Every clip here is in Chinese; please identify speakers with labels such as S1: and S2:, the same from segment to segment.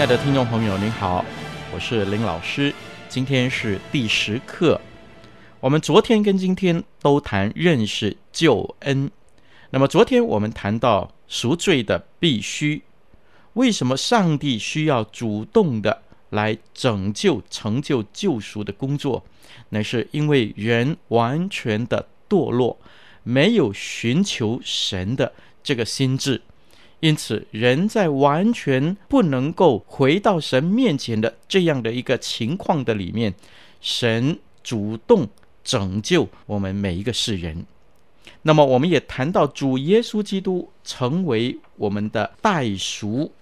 S1: 亲爱的听众朋友，您好，我是林老师。今天是第十课。我们昨天跟今天都谈认识救恩。那么昨天我们谈到赎罪的必须，为什么上帝需要主动的来拯救、成就救赎的工作？那是因为人完全的堕落，没有寻求神的这个心智。因此，人在完全不能够回到神面前的这样的一个情况的里面，神主动拯救我们每一个世人。那么，我们也谈到主耶稣基督成为我们的代赎，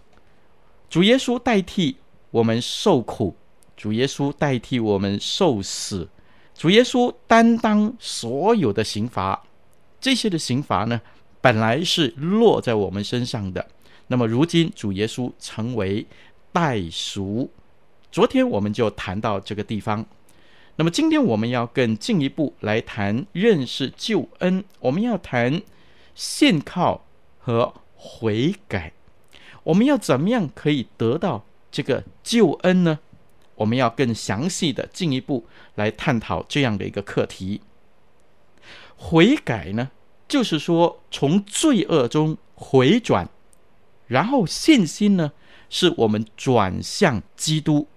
S1: 主耶稣代替我们受苦，主耶稣代替我们受死，主耶稣担当所有的刑罚，这些的刑罚呢，本来是落在我们身上的，那么如今主耶稣成为代赎。昨天我们就谈到这个地方，那么今天我们要更进一步来谈认识救恩，我们要谈信靠和悔改。我们要怎么样可以得到这个救恩呢？我们要更详细的进一步来探讨这样的一个课题。悔改呢？就是说，从罪恶中回转，然后信心呢，是我们转向基督。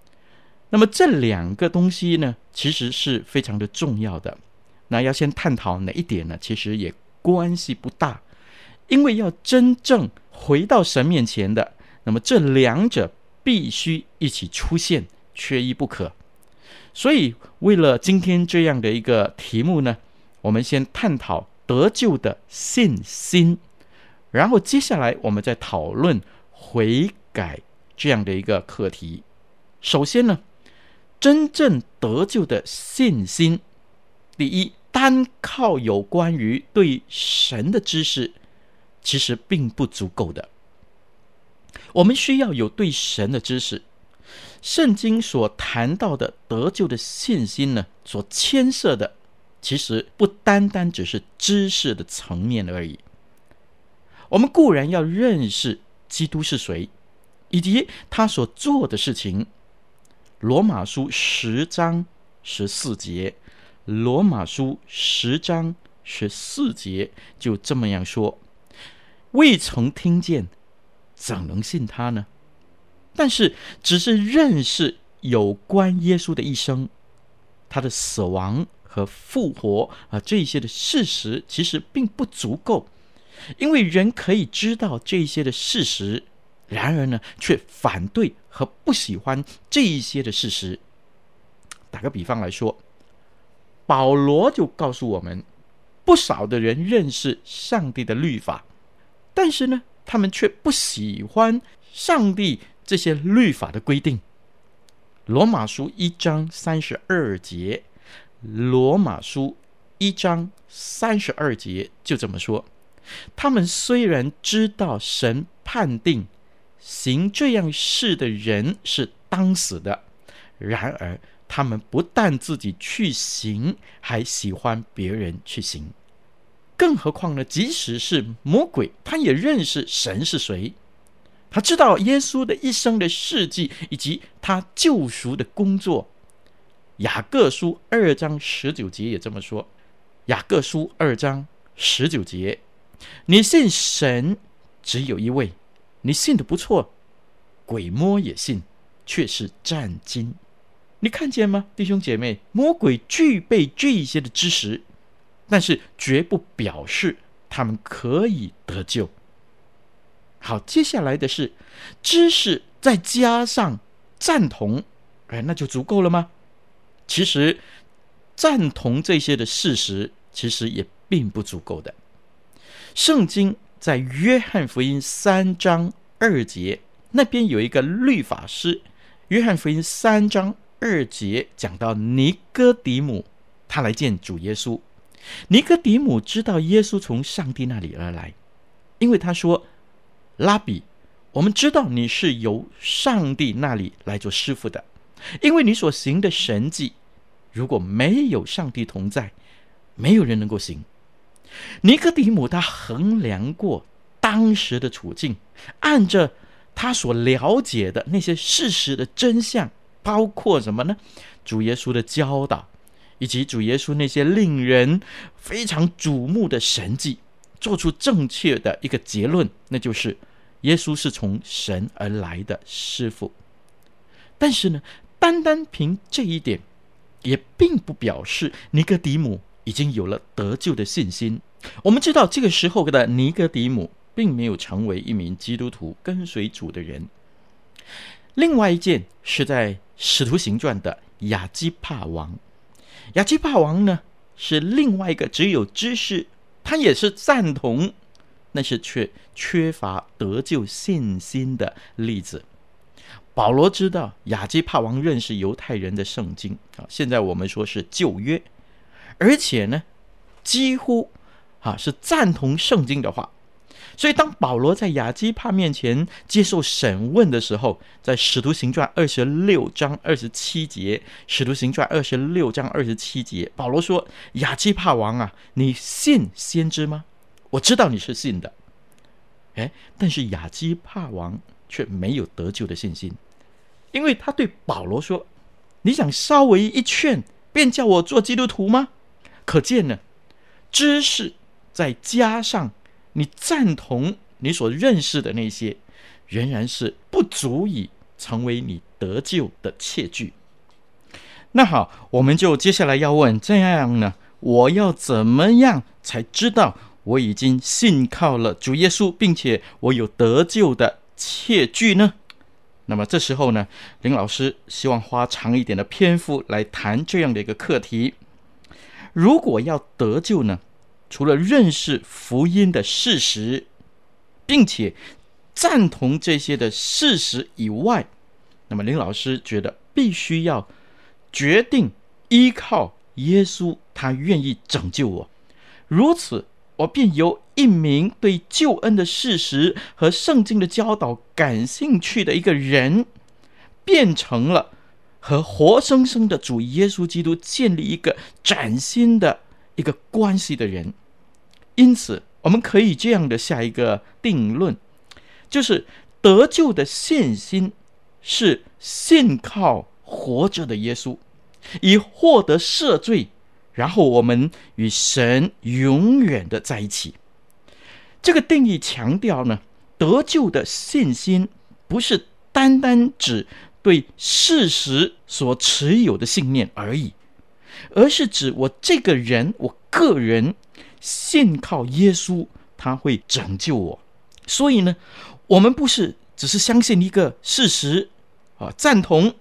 S1: 那么这两个东西呢，其实是非常的重要的。那要先探讨哪一点呢？其实也关系不大，因为要真正回到神面前的，那么这两者必须一起出现，缺一不可。所以，为了今天这样的一个题目呢，我们先探讨。得救的信心，然后接下来我们再讨论悔改这样的一个课题。首先呢，真正得救的信心，第一，单靠有关于对神的知识，其实并不足够的。我们需要有对神的知识。圣经所谈到的得救的信心呢，所牵涉的。其实不单单只是知识的层面而已。我们固然要认识基督是谁，以及他所做的事情。罗马书十章十四节，罗马书十章十四节就这么样说：未曾听见，怎能信他呢？但是只是认识有关耶稣的一生，他的死亡。和复活啊，这些的事实其实并不足够，因为人可以知道这些的事实，然而呢，却反对和不喜欢这一些的事实。打个比方来说，保罗就告诉我们，不少的人认识上帝的律法，但是呢，他们却不喜欢上帝这些律法的规定。罗马书一章三十二节。罗马书一章三十二节就这么说：他们虽然知道神判定行这样事的人是当死的，然而他们不但自己去行，还喜欢别人去行。更何况呢？即使是魔鬼，他也认识神是谁，他知道耶稣的一生的事迹以及他救赎的工作。雅各书二章十九节也这么说。雅各书二章十九节，你信神只有一位，你信的不错，鬼魔也信，却是战惊。你看见吗，弟兄姐妹？魔鬼具备这些的知识，但是绝不表示他们可以得救。好，接下来的是知识再加上赞同，哎，那就足够了吗？其实赞同这些的事实，其实也并不足够的。圣经在约翰福音三章二节那边有一个律法师。约翰福音三章二节讲到尼哥底母，他来见主耶稣。尼哥底母知道耶稣从上帝那里而来，因为他说：“拉比，我们知道你是由上帝那里来做师傅的，因为你所行的神迹，如果没有上帝同在，没有人能够行。”尼哥底母他衡量过当时的处境，按着他所了解的那些事实的真相，包括什么呢？主耶稣的教导，以及主耶稣那些令人非常瞩目的神迹，做出正确的一个结论，那就是耶稣是从神而来的师傅。但是呢，单单凭这一点，也并不表示尼哥底母。已经有了得救的信心。我们知道，这个时候的尼哥底母并没有成为一名基督徒，跟随主的人。另外一件是在《使徒行传》的亚基帕王。亚基帕王呢，是另外一个只有知识，他也是赞同，但是却缺乏得救信心的例子。保罗知道亚基帕王认识犹太人的圣经啊，现在我们说是旧约。而且呢，几乎啊是赞同圣经的话，所以当保罗在亚基帕面前接受审问的时候，在《使徒行传》二十六章二十七节，《使徒行传》二十六章二十七节，保罗说：“亚基帕王啊，你信先知吗？我知道你是信的。”哎，但是亚基帕王却没有得救的信心，因为他对保罗说：“你想稍微一劝，便叫我做基督徒吗？”可见呢，知识再加上你赞同你所认识的那些，仍然是不足以成为你得救的切据。那好，我们就接下来要问：这样呢，我要怎么样才知道我已经信靠了主耶稣，并且我有得救的切据呢？那么这时候呢，林老师希望花长一点的篇幅来谈这样的一个课题。如果要得救呢，除了认识福音的事实，并且赞同这些的事实以外，那么林老师觉得必须要决定依靠耶稣，他愿意拯救我，如此我便有一名对救恩的事实和圣经的教导感兴趣的一个人，变成了。和活生生的主耶稣基督建立一个崭新的一个关系的人，因此我们可以这样的下一个定论，就是得救的信心是信靠活着的耶稣，以获得赦罪，然后我们与神永远的在一起。这个定义强调呢，得救的信心不是单单指。对事实所持有的信念而已，而是指我这个人，我个人信靠耶稣，他会拯救我。所以呢，我们不是只是相信一个事实啊，赞同，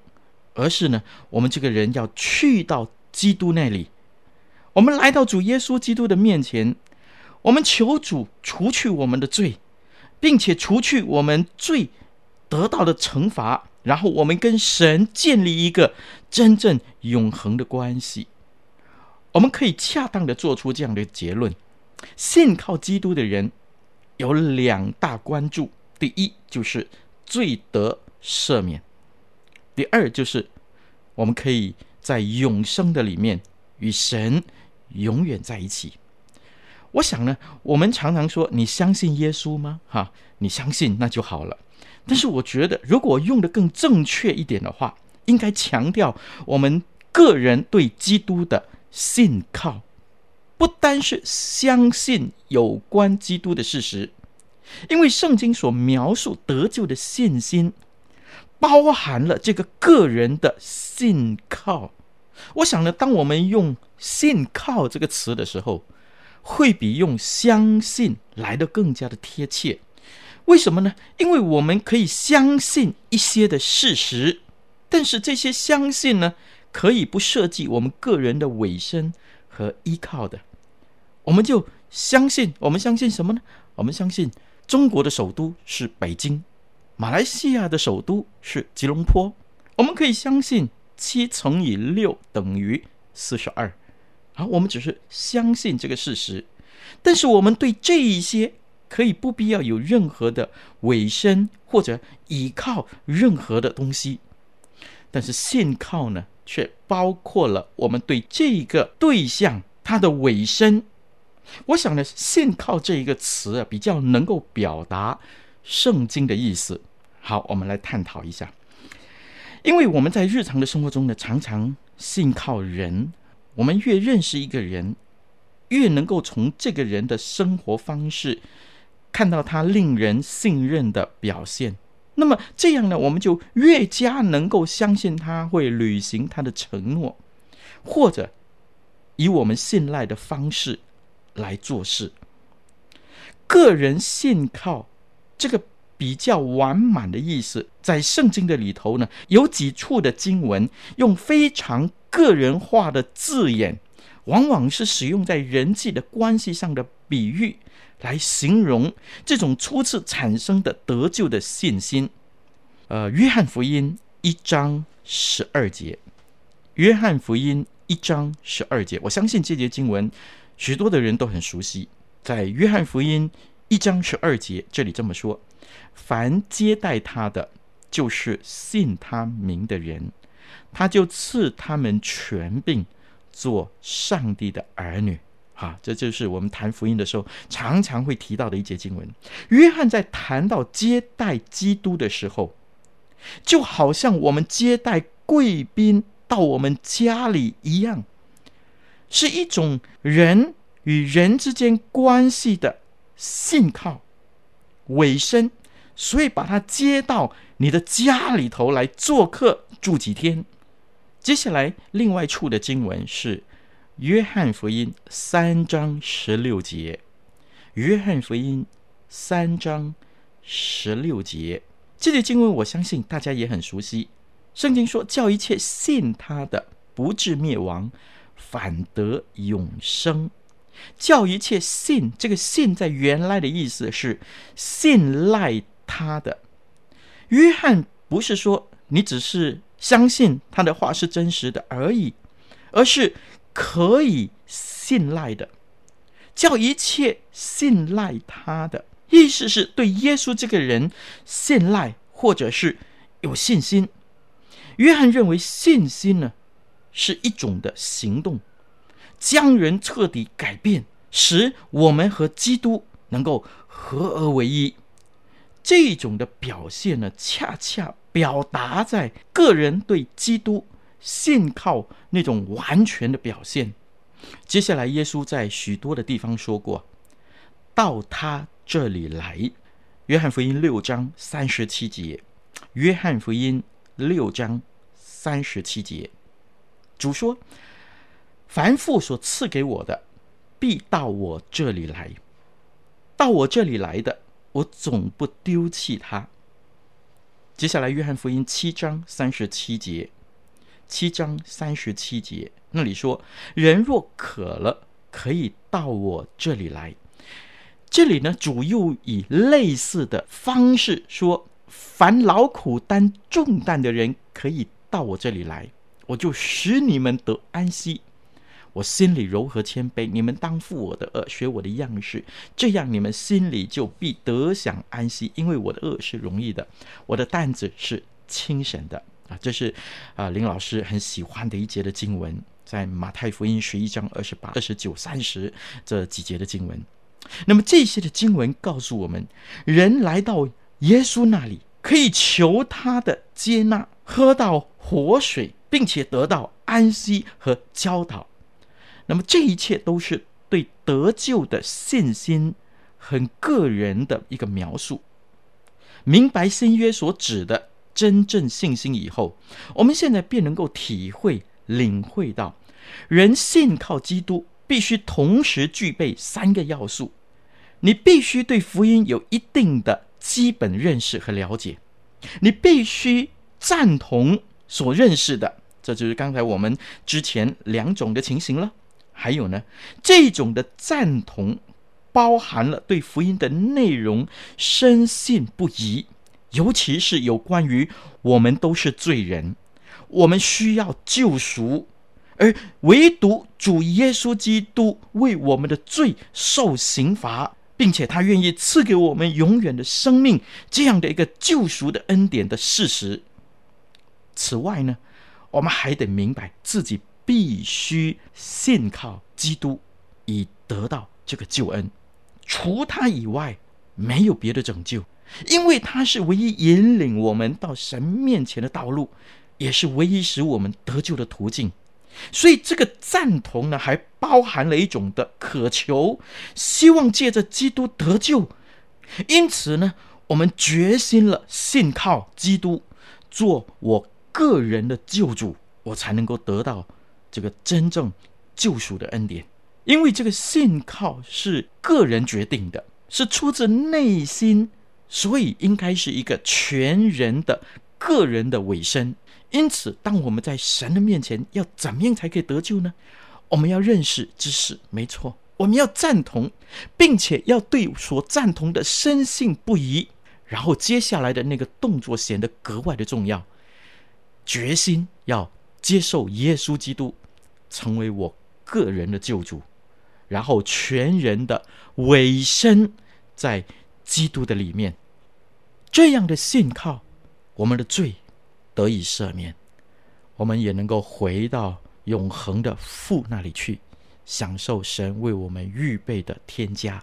S1: 而是呢，我们这个人要去到基督那里，我们来到主耶稣基督的面前，我们求主除去我们的罪，并且除去我们罪得到的惩罚。然后我们跟神建立一个真正永恒的关系，我们可以恰当的做出这样的结论：信靠基督的人有两大关注，第一就是罪得赦免；第二就是我们可以在永生的里面与神永远在一起。我想呢，我们常常说：“你相信耶稣吗？”哈，你相信那就好了。但是我觉得，如果用得更正确一点的话，应该强调我们个人对基督的信靠，不单是相信有关基督的事实，因为圣经所描述得救的信心，包含了这个个人的信靠。我想呢，当我们用“信靠”这个词的时候，会比用“相信”来的更加的贴切。为什么呢？因为我们可以相信一些的事实，但是这些相信呢，可以不涉及我们个人的尾声和依靠的。我们就相信，我们相信什么呢？我们相信中国的首都是北京，马来西亚的首都是吉隆坡。我们可以相信七乘以六等于四十二。好，我们只是相信这个事实，但是我们对这一些可以不必要有任何的委身或者依靠任何的东西，但是信靠呢，却包括了我们对这个对象它的委身。我想呢，信靠这一个词啊，比较能够表达圣经的意思。好，我们来探讨一下。因为我们在日常的生活中呢，常常信靠人。我们越认识一个人，越能够从这个人的生活方式看到他令人信任的表现。那么这样呢，我们就越加能够相信他会履行他的承诺，或者以我们信赖的方式。来做事，个人信靠这个比较完满的意思，在圣经的里头呢，有几处的经文用非常个人化的字眼，往往是使用在人际的关系上的比喻，来形容这种初次产生的得救的信心。呃，约翰福音一章十二节，约翰福音一章十二节，我相信这节经文。许多的人都很熟悉，在约翰福音一章十二节，这里这么说：“凡接待他的，就是信他名的人，他就赐他们权柄做上帝的儿女。”啊，这就是我们谈福音的时候常常会提到的一节经文。约翰在谈到接待基督的时候，就好像我们接待贵宾到我们家里一样。是一种人与人之间关系的信靠、尾声，所以把他接到你的家里头来做客住几天。接下来，另外处的经文是《约翰福音》三章十六节，《约翰福音》三章十六节，这节经文我相信大家也很熟悉。圣经说：“叫一切信他的不至灭亡。”反得永生，叫一切信这个信在原来的意思是信赖他的。约翰不是说你只是相信他的话是真实的而已，而是可以信赖的。叫一切信赖他的意思是对耶稣这个人信赖，或者是有信心。约翰认为信心呢，是一种的行动，将人彻底改变，使我们和基督能够合而为一。这种的表现呢，恰恰表达在个人对基督信靠那种完全的表现。接下来，耶稣在许多的地方说过：“到他这里来。”约翰福音六章三十七节。约翰福音六章三十七节。主说：“凡父所赐给我的，必到我这里来；到我这里来的，我总不丢弃他。”接下来，约翰福音七章三十七节，七章三十七节那里说：“人若渴了，可以到我这里来。”这里呢，主又以类似的方式说：“凡劳苦担重担的人，可以到我这里来。”我就使你们得安息。我心里柔和谦卑，你们当负我的轭，学我的样式，这样你们心里就必得享安息。因为我的轭是容易的，我的担子是轻省的。啊，这是啊林老师很喜欢的一节的经文，在马太福音十一章二十八、二十九、三十这几节的经文。那么这些的经文告诉我们，人来到耶稣那里，可以求他的接纳，喝到活水。并且得到安息和教导，那么这一切都是对得救的信心很个人的一个描述。明白新约所指的真正信心以后，我们现在便能够体会、领会到，人信靠基督必须同时具备三个要素：你必须对福音有一定的基本认识和了解，你必须赞同所认识的，这就是刚才我们之前两种的情形了。还有呢，这种的赞同包含了对福音的内容深信不疑，尤其是有关于我们都是罪人，我们需要救赎，而唯独主耶稣基督为我们的罪受刑罚，并且他愿意赐给我们永远的生命，这样的一个救赎的恩典的事实。此外呢，我们还得明白自己。必须信靠基督，以得到这个救恩。除他以外，没有别的拯救，因为他是唯一引领我们到神面前的道路，也是唯一使我们得救的途径。所以，这个赞同呢，还包含了一种的渴求，希望借着基督得救。因此呢，我们决心了信靠基督，做我个人的救主，我才能够得到。这个真正救赎的恩典，因为这个信靠是个人决定的，是出自内心，所以应该是一个全人的个人的委身。因此，当我们在神的面前，要怎么样才可以得救呢？我们要认识知识，没错，我们要赞同，并且要对所赞同的深信不疑。然后接下来的那个动作显得格外的重要，决心要接受耶稣基督。成为我个人的救主，然后全人的委身在基督的里面，这样的信靠，我们的罪得以赦免，我们也能够回到永恒的父那里去，享受神为我们预备的天家。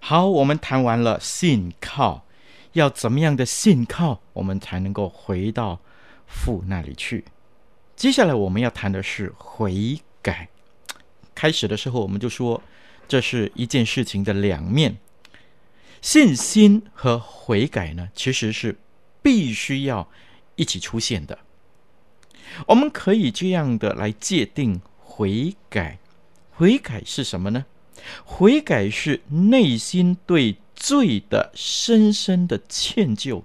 S1: 好，我们谈完了信靠，要怎么样的信靠，我们才能够回到父那里去？接下来我们要谈的是悔改。开始的时候我们就说，这是一件事情的两面。信心和悔改呢，其实是必须要一起出现的。我们可以这样的来界定悔改：悔改是什么呢？悔改是内心对罪的深深的歉疚，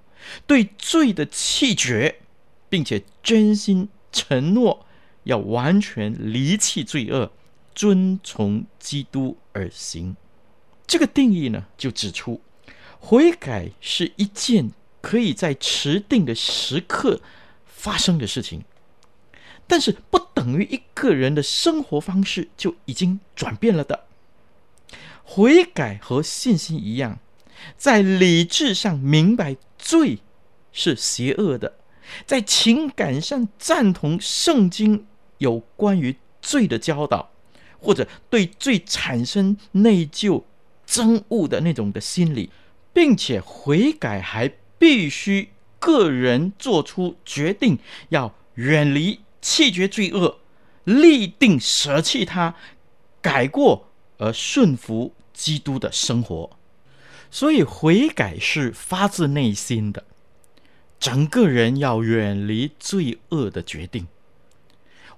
S1: 对罪的弃绝，并且真心。承诺要完全离弃罪恶，遵从基督而行。这个定义呢，就指出悔改是一件可以在持定的时刻发生的事情，但是不等于一个人的生活方式就已经转变了的。悔改和信心一样，在理智上明白罪是邪恶的。在情感上赞同圣经有关于罪的教导，或者对罪产生内疚、憎恶的那种的心理，并且悔改还必须个人做出决定，要远离、弃绝罪恶，立定舍弃它，改过而顺服基督的生活。所以悔改是发自内心的。整个人要远离罪恶的决定，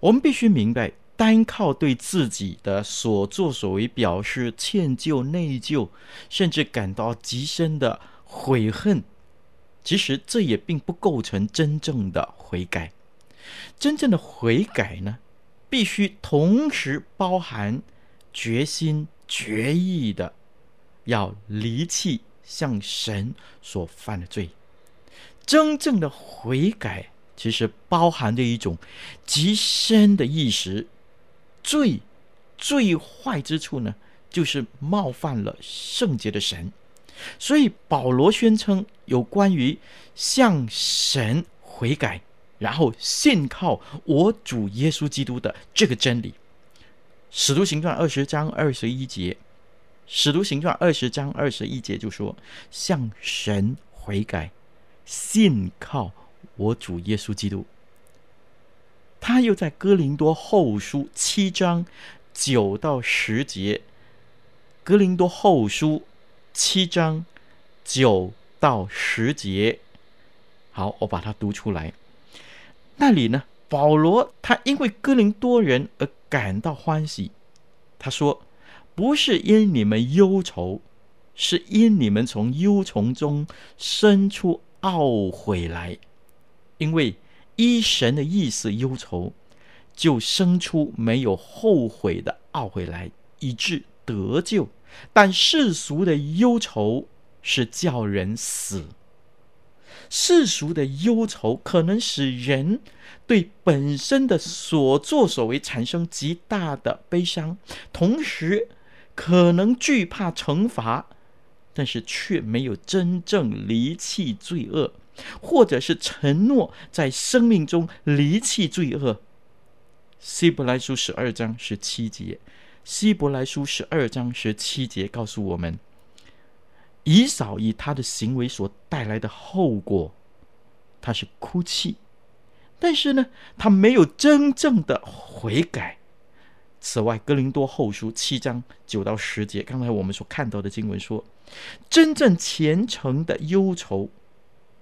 S1: 我们必须明白，单靠对自己的所作所为表示歉疚、内疚，甚至感到极深的悔恨，其实这也并不构成真正的悔改。真正的悔改呢，必须同时包含决心、决意的要离弃向神所犯的罪。真正的悔改，其实包含着一种极深的意识。最最坏之处呢，就是冒犯了圣洁的神。所以保罗宣称，有关于向神悔改，然后信靠我主耶稣基督的这个真理。使徒行传二十章二十一节，使徒行传二十章二十一节就说：向神悔改。信靠我主耶稣基督，他又在哥林多后书七章九到十节。哥林多后书七章九到十节。好，我把它读出来。那里呢，保罗他因为哥林多人而感到欢喜。他说：“不是因你们忧愁，是因你们从忧愁中生出懊悔来。因为依神的意思忧愁，就生出没有后悔的懊悔来，以致得救。但世俗的忧愁是叫人死。”世俗的忧愁可能使人对本身的所作所为产生极大的悲伤，同时可能惧怕惩罚，但是却没有真正离弃罪恶，或者是承诺在生命中离弃罪恶。希伯来书十二章十七节，希伯来书十二章十七节告诉我们。以扫以他的行为所带来的后果，他是哭泣，但是呢，他没有真正的悔改。此外，《哥林多后书》七章九到十节，刚才我们所看到的经文说，真正虔诚的忧愁，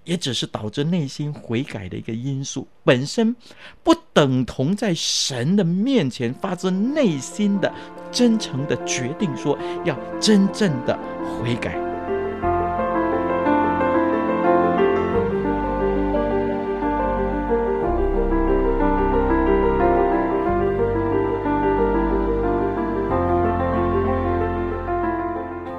S1: 也只是导致内心悔改的一个因素，本身不等同在神的面前发自内心的真诚的决定，说要真正的悔改。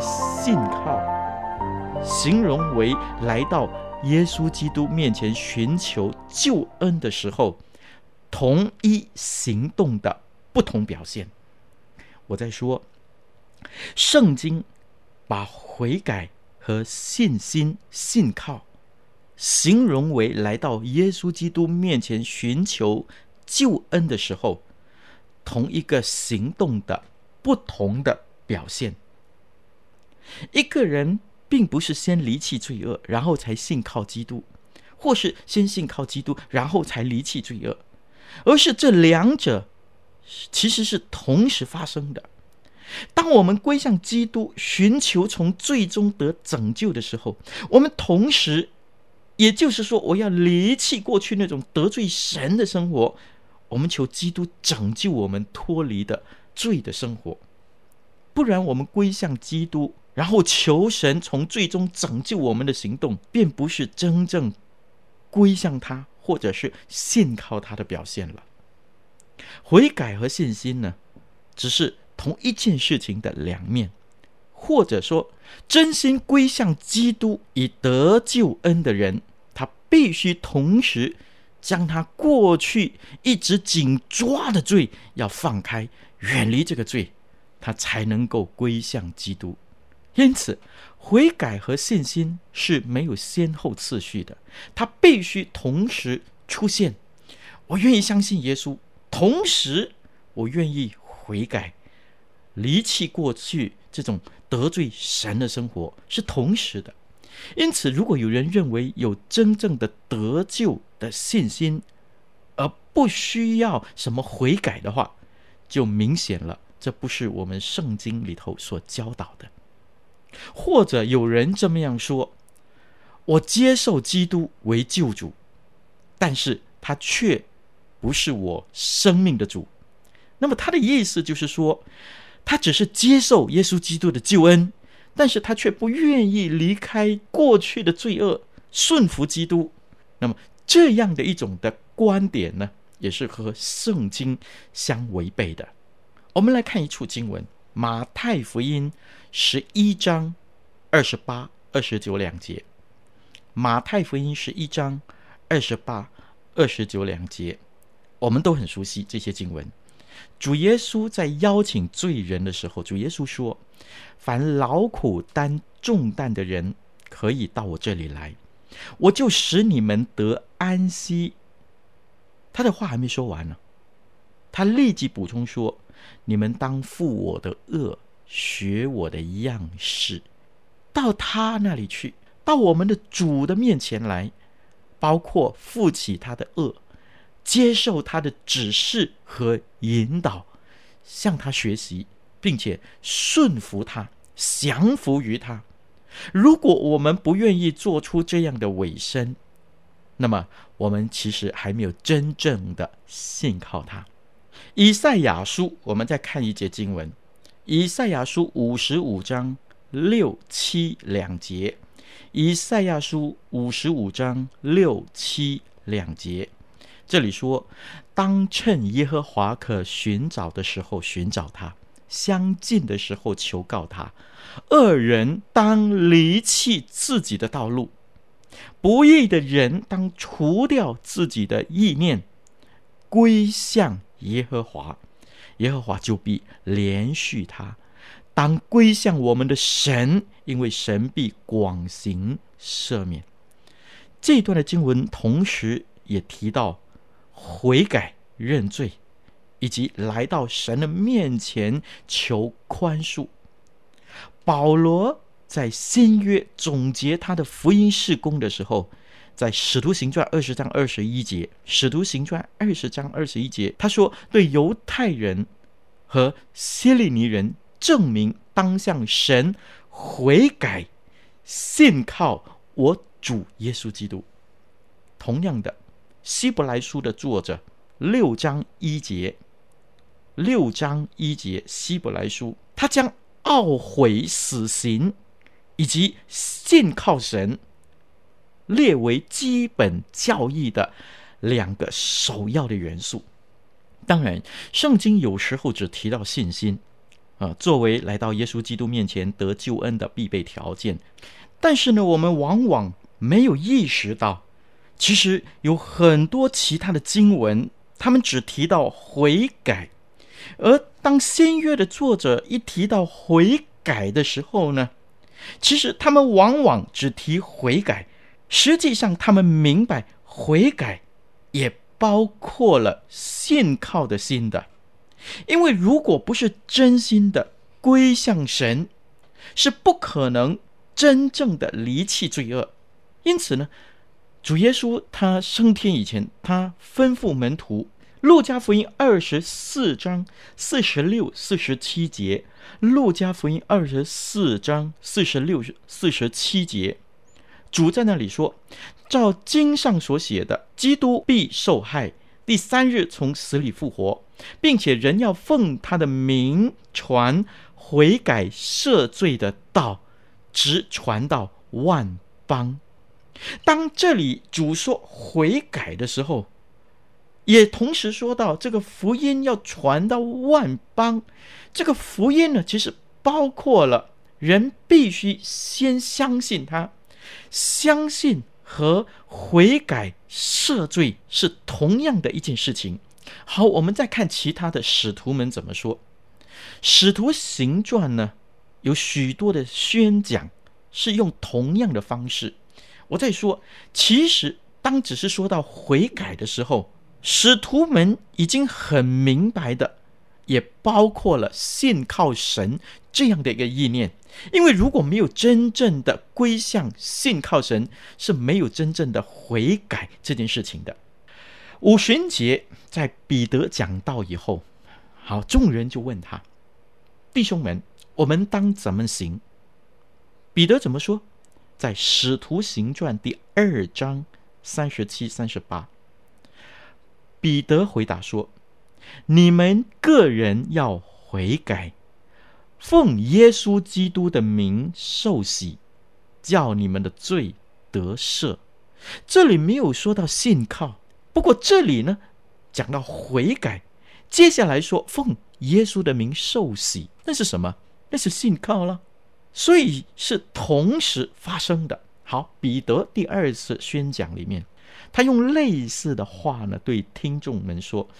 S1: 信靠形容为来到耶稣基督面前寻求救恩的时候，同一行动的不同表现。我在说，圣经把悔改和信心、信靠形容为来到耶稣基督面前寻求救恩的时候，同一个行动的。不同的表现。一个人并不是先离弃罪恶，然后才信靠基督，或是先信靠基督，然后才离弃罪恶，而是这两者其实是同时发生的。当我们归向基督，寻求从罪中得拯救的时候，我们同时，也就是说，我要离弃过去那种得罪神的生活，我们求基督拯救我们脱离的。罪的生活，不然我们归向基督，然后求神从最终拯救我们的行动，便不是真正归向他，或者是信靠他的表现了。悔改和信心呢，只是同一件事情的两面，或者说，真心归向基督以得救恩的人，他必须同时将他过去一直紧抓的罪要放开。远离这个罪，他才能够归向基督。因此，悔改和信心是没有先后次序的，他必须同时出现。我愿意相信耶稣，同时我愿意悔改，离弃过去这种得罪神的生活，是同时的。因此，如果有人认为有真正的得救的信心，而不需要什么悔改的话，就明显了，这不是我们圣经里头所教导的。或者有人这么样说：“我接受基督为救主，但是他却不是我生命的主。”那么他的意思就是说，他只是接受耶稣基督的救恩，但是他却不愿意离开过去的罪恶，顺服基督。那么这样的一种的观点呢，也是和圣经相违背的。我们来看一处经文，《马太福音》十一章二十八、二十九两节。马太福音十一章二十八、二十九两节，我们都很熟悉这些经文。主耶稣在邀请罪人的时候，主耶稣说：“凡劳苦担重担的人，可以到我这里来，我就使你们得安息。”他的话还没说完呢，他立即补充说：“你们当负我的恶，学我的样式，到他那里去，到我们的主的面前来，包括负起他的恶。”接受他的指示和引导，向他学习，并且顺服他，降服于他。如果我们不愿意做出这样的委身，那么我们其实还没有真正的信靠他。以赛亚书，我们再看一节经文：以赛亚书五十五章六七两节。以赛亚书五十五章六七两节。这里说，当趁耶和华可寻找的时候寻找他，相近的时候求告他。恶人当离弃自己的道路，不义的人当除掉自己的意念，归向耶和华，耶和华就必怜恤他。当归向我们的神，因为神必广行赦免。这段的经文同时也提到。悔改认罪，以及来到神的面前求宽恕。保罗在新约总结他的福音事工的时候，在使徒行传二十章二十一节，使徒行传二十章二十一节，他说：“对犹太人和希利尼人证明，当向神悔改，信靠我主耶稣基督。”同样的。希伯来书的作者六章一节，六章一节，希伯来书，他将懊悔死刑以及信靠神列为基本教义的两个首要的元素。当然，圣经有时候只提到信心啊，作为来到耶稣基督面前得救恩的必备条件。但是呢，我们往往没有意识到。其实有很多其他的经文，他们只提到悔改，而当新约的作者一提到悔改的时候呢，其实他们往往只提悔改，实际上他们明白悔改也包括了信靠的心的，因为如果不是真心的归向神，是不可能真正的离弃罪恶，因此呢。主耶稣他升天以前，他吩咐门徒，《路加福音》二十四章四十六、四十七节，《路加福音》二十四章四十六、四十七节，主在那里说：“照经上所写的，基督必受害，第三日从死里复活，并且人要奉他的名传悔改赦罪的道，直传到万邦。”当这里主说悔改的时候，也同时说到这个福音要传到万邦。这个福音呢，其实包括了人必须先相信他，相信和悔改赦罪是同样的一件事情。好，我们再看其他的使徒们怎么说。使徒行传呢，有许多的宣讲是用同样的方式。我在说，其实当只是说到悔改的时候，使徒们已经很明白的，也包括了信靠神这样的一个意念。因为如果没有真正的归向信靠神，是没有真正的悔改这件事情的。五旬节在彼得讲道以后，好，众人就问他：“弟兄们，我们当怎么行？”彼得怎么说？在《使徒行传》第二章三十七、三十八，彼得回答说：“你们个人要悔改，奉耶稣基督的名受洗，叫你们的罪得赦，这里没有说到信靠。不过这里呢，讲到悔改，接下来说奉耶稣的名受洗，那是什么？那是信靠了。所以是同时发生的。好，彼得第二次宣讲里面，他用类似的话呢，对听众们说，《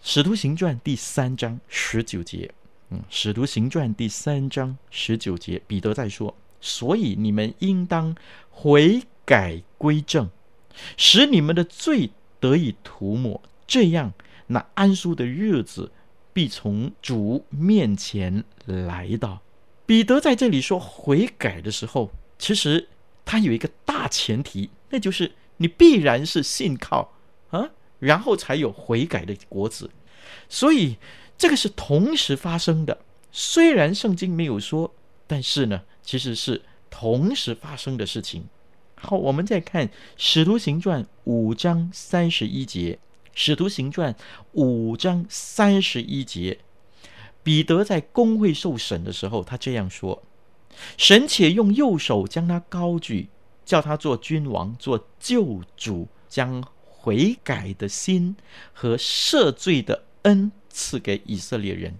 S1: 使徒行传》第三章十九节，《使徒行传》第三章十九节，彼得在说，所以你们应当悔改归正，使你们的罪得以涂抹，这样那安舒的日子必从主面前来到。彼得在这里说悔改的时候，其实他有一个大前提，那就是你必然是信靠啊，然后才有悔改的果子。所以这个是同时发生的。虽然圣经没有说，但是呢，其实是同时发生的事情。好，我们再看《使徒行传》五章三十一节，《使徒行传》五章三十一节。彼得在公会受审的时候，他这样说：“神且用右手将他高举，叫他做君王、做救主，将悔改的心和赦罪的恩赐给以色列人。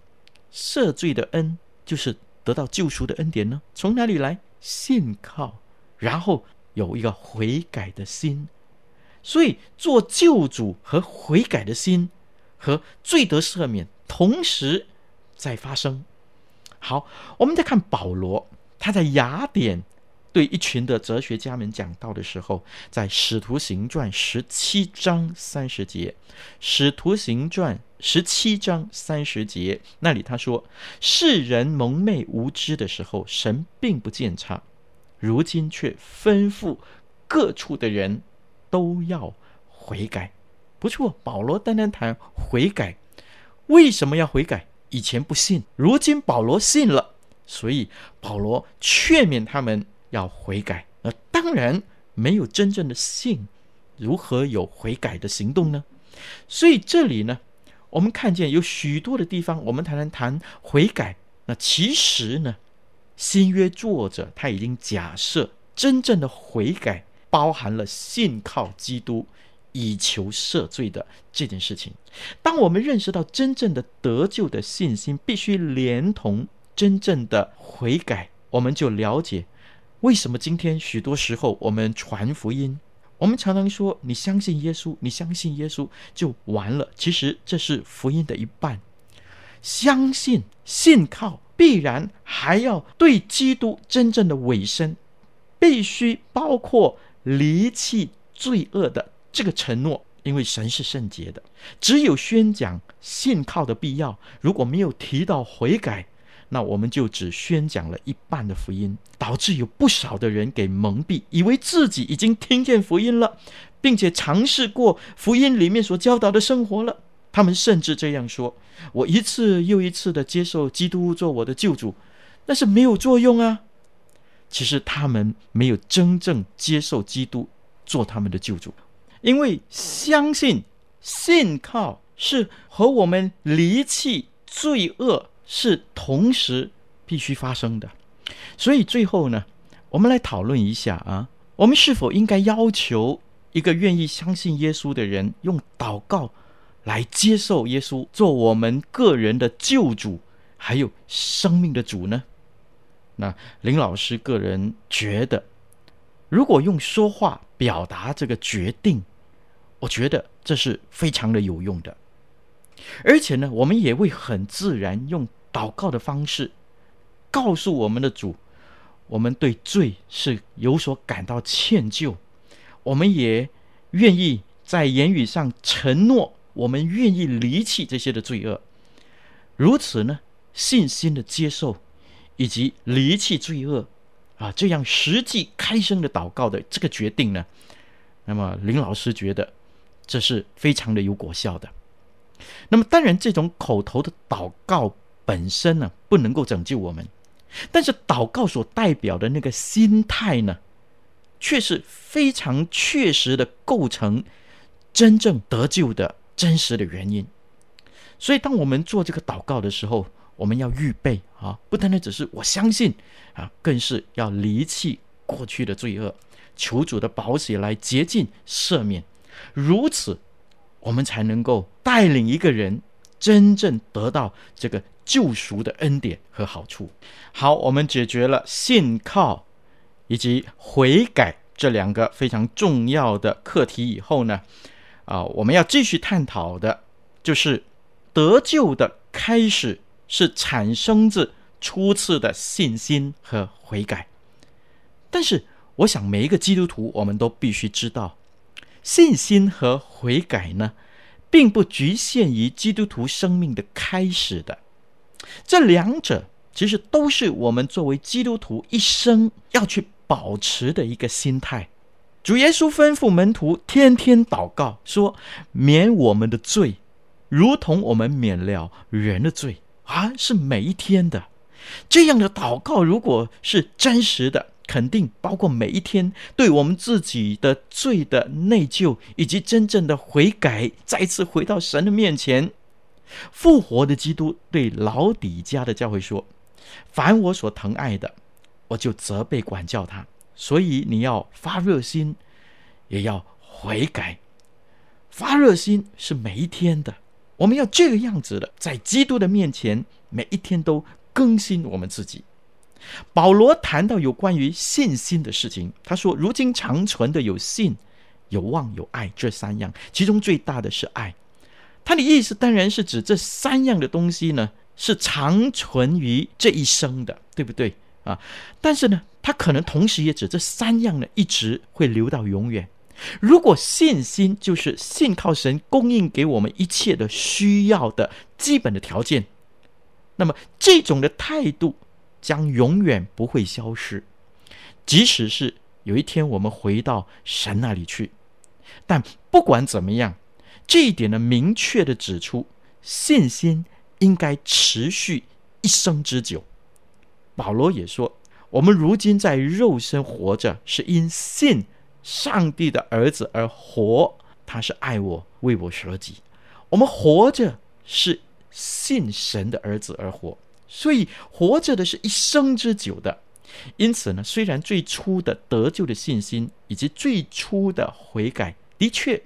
S1: 赦罪的恩就是得到救赎的恩典呢？从哪里来？信靠，然后有一个悔改的心。所以做救主和悔改的心和罪得赦免同时。”在发生。好，我们再看保罗，他在雅典对一群的哲学家们讲道的时候，在《使徒行传》十七章三十节，《使徒行传》十七章三十节那里他说：“世人蒙昧无知的时候，神并不见察；如今却吩咐各处的人都要悔改。”不错，保罗单单谈悔改，为什么要悔改？以前不信，如今保罗信了，所以保罗劝勉他们要悔改。那当然没有真正的信，如何有悔改的行动呢？所以这里呢，我们看见有许多的地方，我们谈谈谈悔改。那其实呢，新约作者他已经假设，真正的悔改包含了信靠基督。以求赦罪的这件事情，当我们认识到真正的得救的信心必须连同真正的悔改，我们就了解为什么今天许多时候我们传福音，我们常常说你相信耶稣，你相信耶稣就完了。其实这是福音的一半，相信信靠必然还要对基督真正的委身，必须包括离弃罪恶的。这个承诺，因为神是圣洁的，只有宣讲信靠的必要。如果没有提到悔改，那我们就只宣讲了一半的福音，导致有不少的人给蒙蔽，以为自己已经听见福音了，并且尝试过福音里面所教导的生活了。他们甚至这样说：“我一次又一次的接受基督做我的救主，那是没有作用啊。”其实他们没有真正接受基督做他们的救主。因为相信、信靠是和我们离弃罪恶是同时必须发生的，所以最后呢，我们来讨论一下啊，我们是否应该要求一个愿意相信耶稣的人用祷告来接受耶稣做我们个人的救主，还有生命的主呢？那林老师个人觉得，如果用说话表达这个决定。我觉得这是非常的有用的，而且呢，我们也会很自然用祷告的方式告诉我们的主，我们对罪是有所感到歉疚，我们也愿意在言语上承诺，我们愿意离弃这些的罪恶。如此呢，信心的接受以及离弃罪恶啊，这样实际开声的祷告的这个决定呢，那么林老师觉得。这是非常的有果效的。那么，当然，这种口头的祷告本身呢，不能够拯救我们，但是祷告所代表的那个心态呢，却是非常确实的构成真正得救的真实的原因。所以，当我们做这个祷告的时候，我们要预备啊，不单单只是我相信啊，更是要离弃过去的罪恶，求主的宝血来洁净赦免，如此，我们才能够带领一个人真正得到这个救赎的恩典和好处。好，我们解决了信靠以及悔改这两个非常重要的课题以后呢，啊，我们要继续探讨的就是得救的开始是产生自初次的信心和悔改。但是，我想每一个基督徒，我们都必须知道，信心和悔改呢，并不局限于基督徒生命的开始的。这两者其实都是我们作为基督徒一生要去保持的一个心态。主耶稣吩咐门徒天天祷告，说：“免我们的罪，如同我们免了人的罪。”啊，是每一天的。这样的祷告，如果是真实的，肯定包括每一天对我们自己的罪的内疚，以及真正的悔改，再次回到神的面前。复活的基督对老底嘉的教会说：“凡我所疼爱的，我就责备管教他。所以你要发热心，也要悔改。发热心是每一天的，我们要这个样子的，在基督的面前，每一天都更新我们自己。”保罗谈到有关于信心的事情，他说：“如今长存的有信、有望、有爱这三样，其中最大的是爱。”他的意思当然是指这三样的东西呢，是长存于这一生的，对不对啊？但是呢，他可能同时也指这三样呢，一直会留到永远。如果信心就是信靠神供应给我们一切的需要的基本的条件，那么这种的态度。将永远不会消失，即使是有一天我们回到神那里去。但不管怎么样，这一点呢，明确地指出，信心应该持续一生之久。保罗也说，我们如今在肉身活着，是因信上帝的儿子而活，他是爱我，为我舍己。我们活着是信神的儿子而活。所以活着的是一生之久的，因此呢，虽然最初的得救的信心以及最初的悔改的确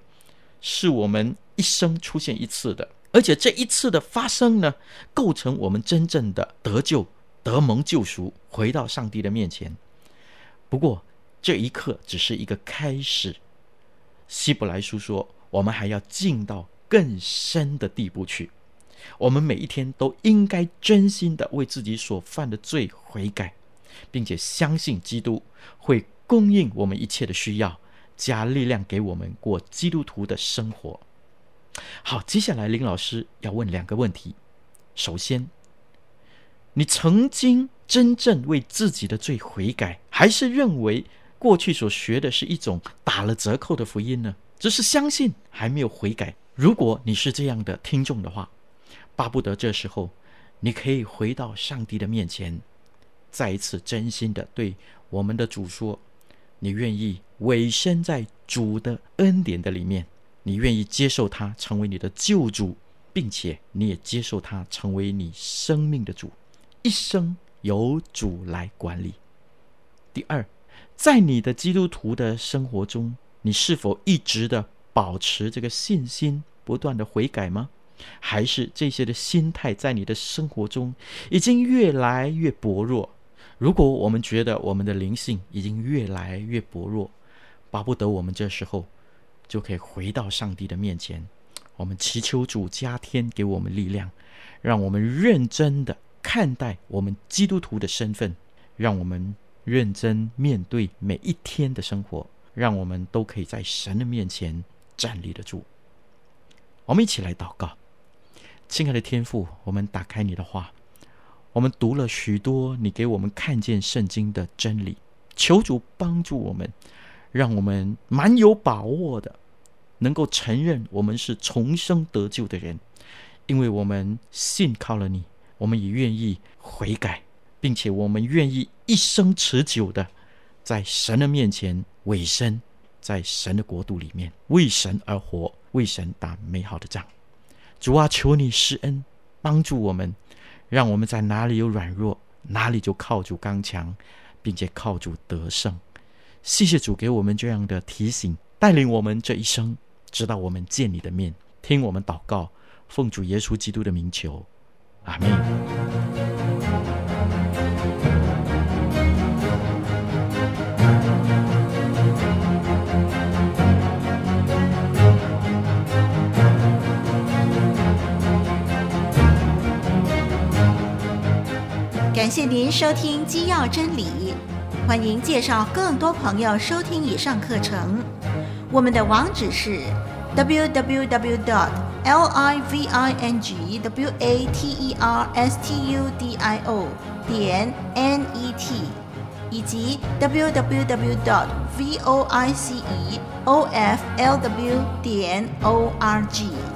S1: 是我们一生出现一次的，而且这一次的发生呢，构成我们真正的得救、得蒙救赎，回到上帝的面前。不过这一刻只是一个开始。希伯来书说，我们还要进到更深的地步去。我们每一天都应该真心的为自己所犯的罪悔改，并且相信基督会供应我们一切的需要，加力量给我们过基督徒的生活。好，接下来林老师要问两个问题。首先，你曾经真正为自己的罪悔改，还是认为过去所学的是一种打了折扣的福音呢？只是相信还没有悔改。如果你是这样的听众的话，巴不得这时候，你可以回到上帝的面前，再一次真心的对我们的主说：你愿意委身在主的恩典的里面，你愿意接受他成为你的救主，并且你也接受他成为你生命的主，一生由主来管理。第二，在你的基督徒的生活中，你是否一直的保持这个信心，不断的悔改吗？还是这些的心态在你的生活中已经越来越薄弱。如果我们觉得我们的灵性已经越来越薄弱，巴不得我们这时候就可以回到上帝的面前，我们祈求主加添给我们力量，让我们认真的看待我们基督徒的身份，让我们认真面对每一天的生活，让我们都可以在神的面前站立得住。我们一起来祷告。亲爱的天父，我们打开你的话，我们读了许多你给我们看见圣经的真理，求主帮助我们，让我们蛮有把握的，能够承认我们是重生得救的人，因为我们信靠了你，我们也愿意悔改，并且我们愿意一生持久的在神的面前委身，在神的国度里面为神而活，为神打美好的仗。主啊，求你施恩，帮助我们，让我们在哪里有软弱，哪里就靠主刚强，并且靠主得胜。谢谢主给我们这样的提醒，带领我们这一生，直到我们见你的面。听我们祷告，奉主耶稣基督的名求，阿门。
S2: 感谢您收听《基要真理》，欢迎介绍更多朋友收听以上课程。我们的网址是 www.dot.living.waterstudio. 点 net，以及 www.dot.voiceoflw 点 org。